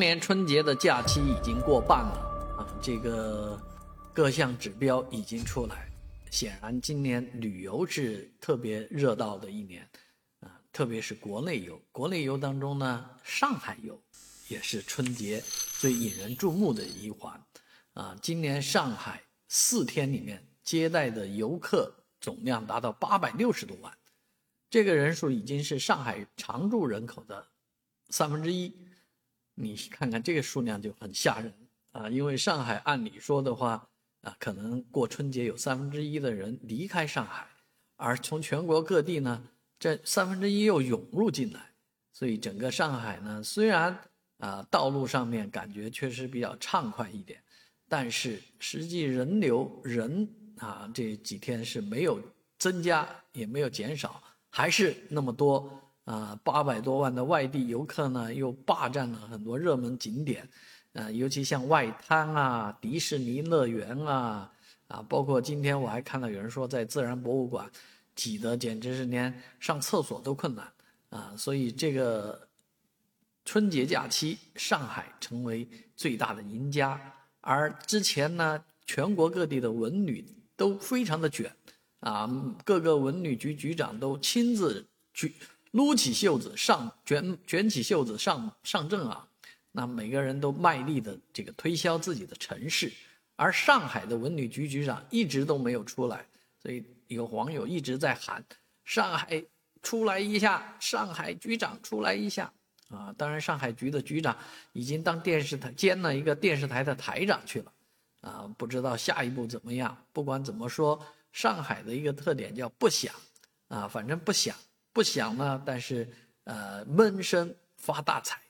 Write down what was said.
今年春节的假期已经过半了啊，这个各项指标已经出来，显然今年旅游是特别热闹的一年啊，特别是国内游。国内游当中呢，上海游也是春节最引人注目的一环啊。今年上海四天里面接待的游客总量达到八百六十多万，这个人数已经是上海常住人口的三分之一。你看看这个数量就很吓人啊！因为上海按理说的话啊，可能过春节有三分之一的人离开上海，而从全国各地呢，这三分之一又涌入进来，所以整个上海呢，虽然啊道路上面感觉确实比较畅快一点，但是实际人流人啊这几天是没有增加也没有减少，还是那么多。啊，八百多万的外地游客呢，又霸占了很多热门景点，啊，尤其像外滩啊、迪士尼乐园啊，啊，包括今天我还看到有人说在自然博物馆挤得简直是连上厕所都困难啊，所以这个春节假期上海成为最大的赢家，而之前呢，全国各地的文旅都非常的卷，啊，各个文旅局局长都亲自去。撸起袖子上卷卷起袖子上上阵啊！那每个人都卖力的这个推销自己的城市，而上海的文旅局局长一直都没有出来，所以有网友一直在喊：“上海出来一下，上海局长出来一下啊！”当然，上海局的局长已经当电视台兼了一个电视台的台长去了啊！不知道下一步怎么样。不管怎么说，上海的一个特点叫不响啊，反正不响。不想呢，但是，呃，闷声发大财。